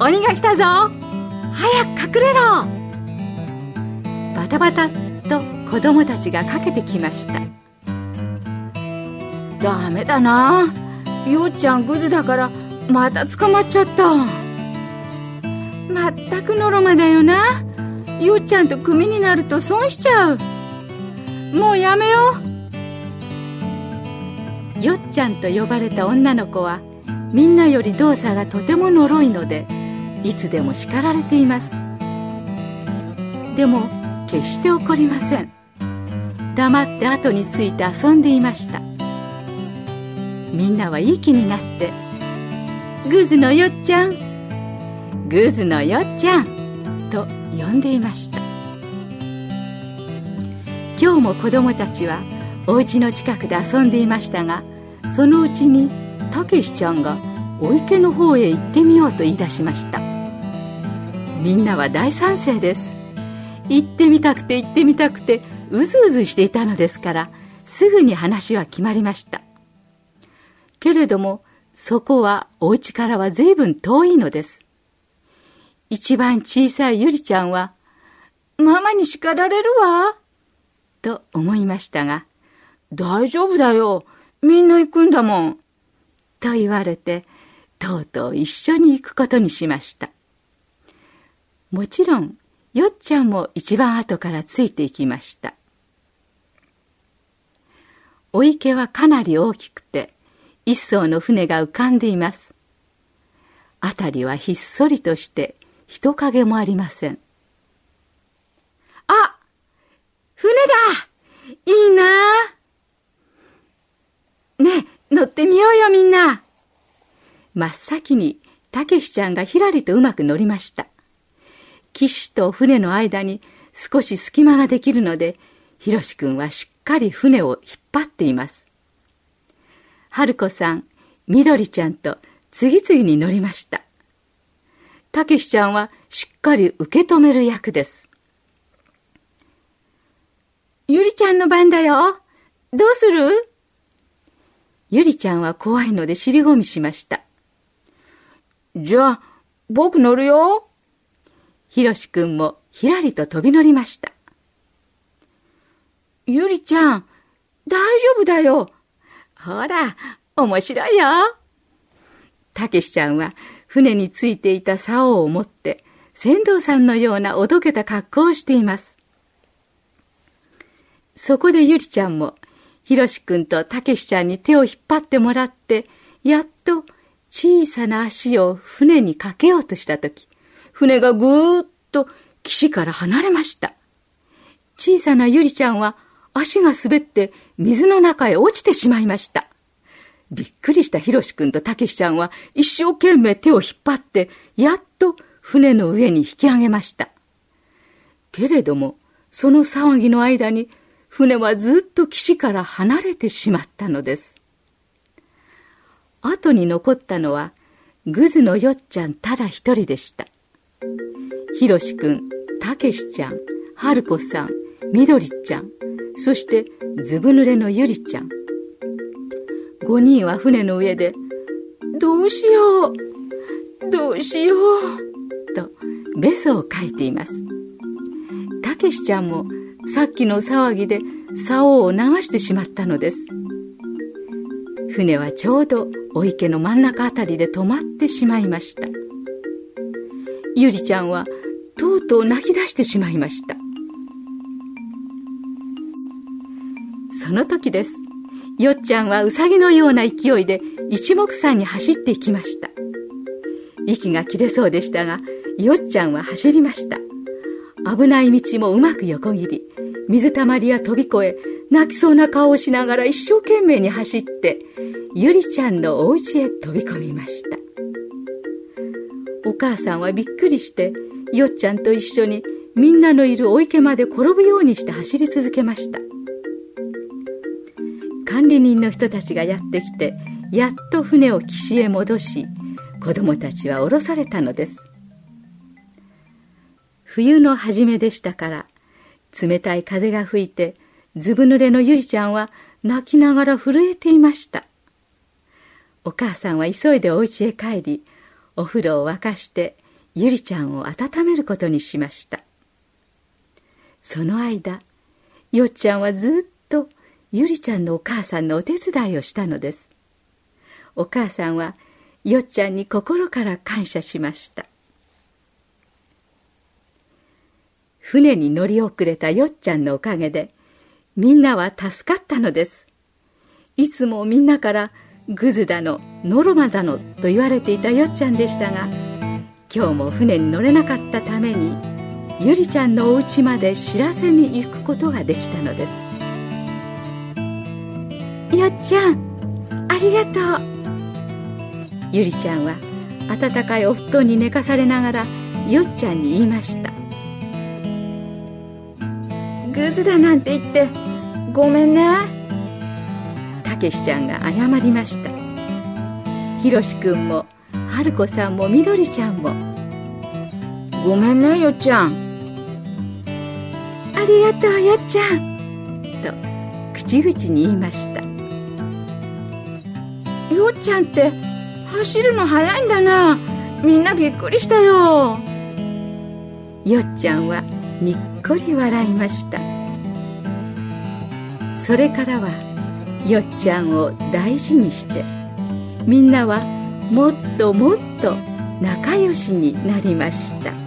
鬼が来たぞ。早く隠れろ。バタバタと子供たちがかけてきました。ダメだな。よっちゃんグズだからまた捕まっちゃった。まったくのろまだよな。よっちゃんと組になると損しちゃう。もうやめよう。よっちゃんと呼ばれた女の子はみんなより動作がとても呪いのでいつでも叱られています。でも決して怒りません。黙って後について遊んでいました。みんなはいい気になって「グズのよっちゃんグズのよっちゃん」と呼んでいました。今日も子供たちはお家の近くで遊んでいましたがそのうちにたけしちゃんがお池の方へ行ってみようと言い出しました。みんなは大賛成です。行ってみたくて行ってみたくてうずうずしていたのですからすぐに話は決まりました。けれどもそこはお家からは随分遠いのです。一番小さいゆりちゃんは「ママに叱られるわ」と思いましたが「大丈夫だよみんな行くんだもん」と言われてとうとう一緒に行くことにしました。もちろんよっちゃんも一番後からついていきました。お池はかなり大きくて一艘の船が浮かんでいます。辺りはひっそりとして人影もありません。あ船だ!いいな!ねえ乗ってみようよみんな。真っ先にたけしちゃんがひらりとうまく乗りました。岸と船の間に少し隙間ができるのでひろしくんはしっかり船を引っ張っています春子さん、みどりちゃんと次々に乗りました。たけしちゃんはしっかり受け止める役です。ゆりちゃんの番だよ。どうする？ゆりちゃんは怖いので尻込みしました。じゃあ、僕乗るよ。ひろしくんもひらりと飛び乗りました。ゆりちゃん、大丈夫だよ。ほら、面白いよ。たけしちゃんは船についていた竿を持って船頭さんのようなおどけた格好をしています。そこでゆりちゃんもひろしくんとたけしちゃんに手を引っ張ってもらってやっと小さな足を船にかけようとしたとき、船がぐーっと岸から離れました。小さなゆりちゃんは足が滑って水の中へ落ちてしまいました。びっくりしたひろしくんとたけしちゃんは一生懸命手を引っ張って、やっと船の上に引き上げました。けれども、その騒ぎの間に、船はずっと岸から離れてしまったのです。後に残ったのは、グズのよっちゃんただ一人でした。ひろしくん、たけしちゃん、はるこさん、みどりちゃん、そしてずぶ濡れのゆりちゃん。五人は船の上で、どうしよう、どうしよう、とベソを書いています。たけしちゃんもさっきの騒ぎで竿を流してしまったのです。船はちょうどお池の真ん中あたりで止まってしまいました。ゆりちゃんはとうとう泣き出してしまいました。その時です。よっちゃんはうさぎのような勢いで一目散に走っていきました。息が切れそうでしたが、よっちゃんは走りました。危ない道もうまく横切り、水たまりや飛び越え、泣きそうな顔をしながら一生懸命に走って、ゆりちゃんのお家へ飛び込みました。お母さんはびっくりしてよっちゃんと一緒にみんなのいるお池まで転ぶようにして走り続けました。管理人の人たちがやってきてやっと船を岸へ戻し子供たちは降ろされたのです。冬の初めでしたから冷たい風が吹いてずぶ濡れのゆりちゃんは泣きながら震えていました。お母さんは急いでお家へ帰りお風呂を沸かしてゆりちゃんを温めることにしました。その間よっちゃんはずっとゆりちゃんのお母さんのお手伝いをしたのです。お母さんはよっちゃんに心から感謝しました。船に乗り遅れたよっちゃんのおかげでみんなは助かったのです。いつもみんなからグズだのノロマだのと言われていたよっちゃんでしたが今日も船に乗れなかったためにゆりちゃんのお家まで知らせに行くことができたのです。よっちゃんありがとう。ゆりちゃんは温かいお布団に寝かされながらよっちゃんに言いました。グズだなんて言ってごめんねたけしちゃんが謝りました。ひろしくんも春子さんもみどりちゃんも。ごめんねよっちゃん。ありがとうよっちゃん。と口々に言いました。よっちゃんって走るの速いんだな。みんなびっくりしたよ。よっちゃんはにっこり笑いました。それからはよっちゃんを大事にしてみんなはもっともっと仲良しになりました。